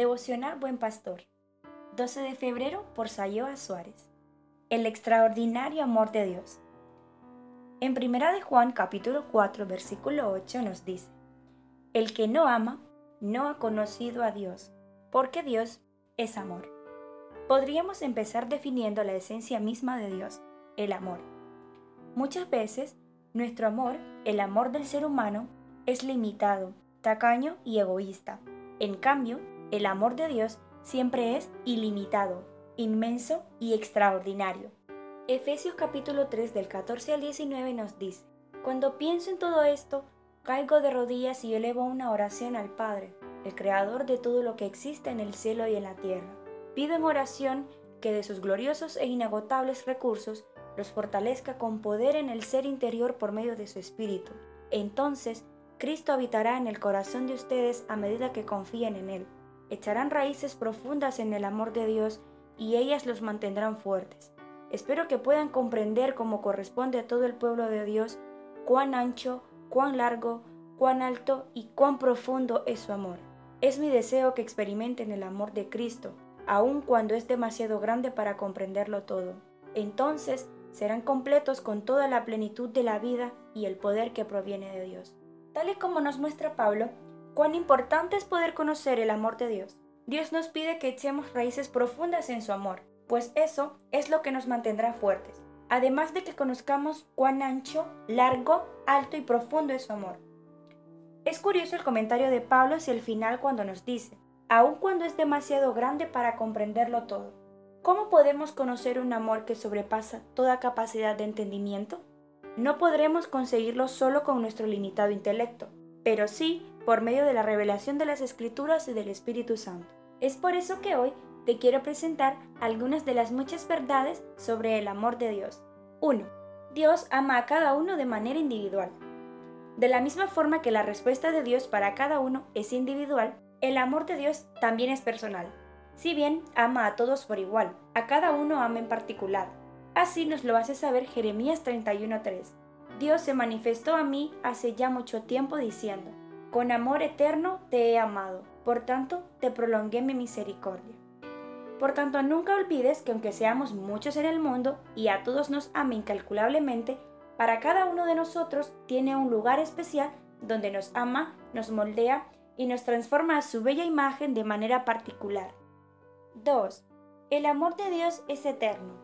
Devocional Buen Pastor. 12 de febrero por Sayoa Suárez. El extraordinario amor de Dios. En Primera de Juan capítulo 4 versículo 8 nos dice, El que no ama no ha conocido a Dios, porque Dios es amor. Podríamos empezar definiendo la esencia misma de Dios, el amor. Muchas veces, nuestro amor, el amor del ser humano, es limitado, tacaño y egoísta. En cambio, el amor de Dios siempre es ilimitado, inmenso y extraordinario. Efesios capítulo 3 del 14 al 19 nos dice, Cuando pienso en todo esto, caigo de rodillas y elevo una oración al Padre, el Creador de todo lo que existe en el cielo y en la tierra. Pido en oración que de sus gloriosos e inagotables recursos los fortalezca con poder en el ser interior por medio de su Espíritu. Entonces, Cristo habitará en el corazón de ustedes a medida que confíen en Él echarán raíces profundas en el amor de Dios y ellas los mantendrán fuertes. Espero que puedan comprender como corresponde a todo el pueblo de Dios cuán ancho, cuán largo, cuán alto y cuán profundo es su amor. Es mi deseo que experimenten el amor de Cristo, aun cuando es demasiado grande para comprenderlo todo. Entonces serán completos con toda la plenitud de la vida y el poder que proviene de Dios. Tal y como nos muestra Pablo, Cuán importante es poder conocer el amor de Dios. Dios nos pide que echemos raíces profundas en su amor, pues eso es lo que nos mantendrá fuertes, además de que conozcamos cuán ancho, largo, alto y profundo es su amor. Es curioso el comentario de Pablo hacia el final cuando nos dice, aun cuando es demasiado grande para comprenderlo todo. ¿Cómo podemos conocer un amor que sobrepasa toda capacidad de entendimiento? No podremos conseguirlo solo con nuestro limitado intelecto, pero sí por medio de la revelación de las Escrituras y del Espíritu Santo. Es por eso que hoy te quiero presentar algunas de las muchas verdades sobre el amor de Dios. 1. Dios ama a cada uno de manera individual. De la misma forma que la respuesta de Dios para cada uno es individual, el amor de Dios también es personal. Si bien ama a todos por igual, a cada uno ama en particular. Así nos lo hace saber Jeremías 31.3. Dios se manifestó a mí hace ya mucho tiempo diciendo, con amor eterno te he amado, por tanto te prolongué mi misericordia. Por tanto, nunca olvides que aunque seamos muchos en el mundo y a todos nos ame incalculablemente, para cada uno de nosotros tiene un lugar especial donde nos ama, nos moldea y nos transforma a su bella imagen de manera particular. 2. El amor de Dios es eterno.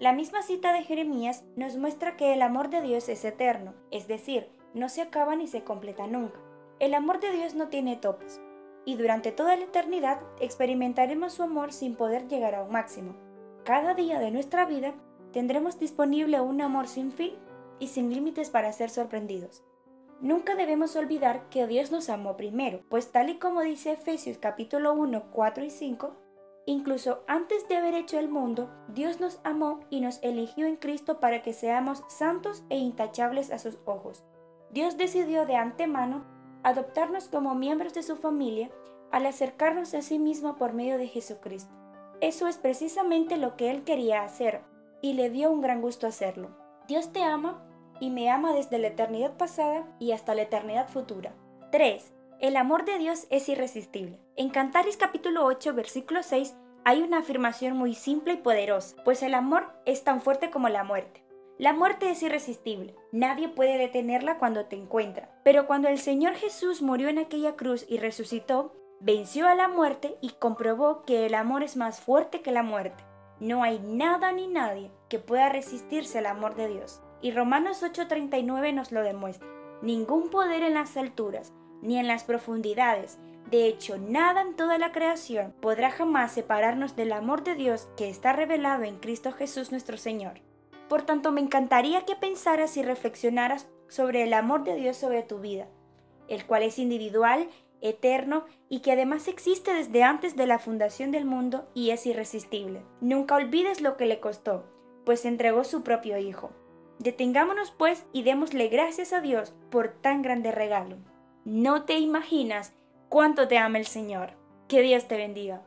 La misma cita de Jeremías nos muestra que el amor de Dios es eterno, es decir, no se acaba ni se completa nunca. El amor de Dios no tiene topes, y durante toda la eternidad experimentaremos su amor sin poder llegar a un máximo. Cada día de nuestra vida tendremos disponible un amor sin fin y sin límites para ser sorprendidos. Nunca debemos olvidar que Dios nos amó primero, pues tal y como dice Efesios capítulo 1, 4 y 5, incluso antes de haber hecho el mundo, Dios nos amó y nos eligió en Cristo para que seamos santos e intachables a sus ojos. Dios decidió de antemano adoptarnos como miembros de su familia al acercarnos a sí mismo por medio de Jesucristo. Eso es precisamente lo que Él quería hacer y le dio un gran gusto hacerlo. Dios te ama y me ama desde la eternidad pasada y hasta la eternidad futura. 3. El amor de Dios es irresistible. En Cantares capítulo 8 versículo 6 hay una afirmación muy simple y poderosa, pues el amor es tan fuerte como la muerte. La muerte es irresistible, nadie puede detenerla cuando te encuentra. Pero cuando el Señor Jesús murió en aquella cruz y resucitó, venció a la muerte y comprobó que el amor es más fuerte que la muerte. No hay nada ni nadie que pueda resistirse al amor de Dios. Y Romanos 8:39 nos lo demuestra. Ningún poder en las alturas, ni en las profundidades, de hecho nada en toda la creación podrá jamás separarnos del amor de Dios que está revelado en Cristo Jesús nuestro Señor. Por tanto, me encantaría que pensaras y reflexionaras sobre el amor de Dios sobre tu vida, el cual es individual, eterno y que además existe desde antes de la fundación del mundo y es irresistible. Nunca olvides lo que le costó, pues entregó su propio Hijo. Detengámonos pues y démosle gracias a Dios por tan grande regalo. No te imaginas cuánto te ama el Señor. Que Dios te bendiga.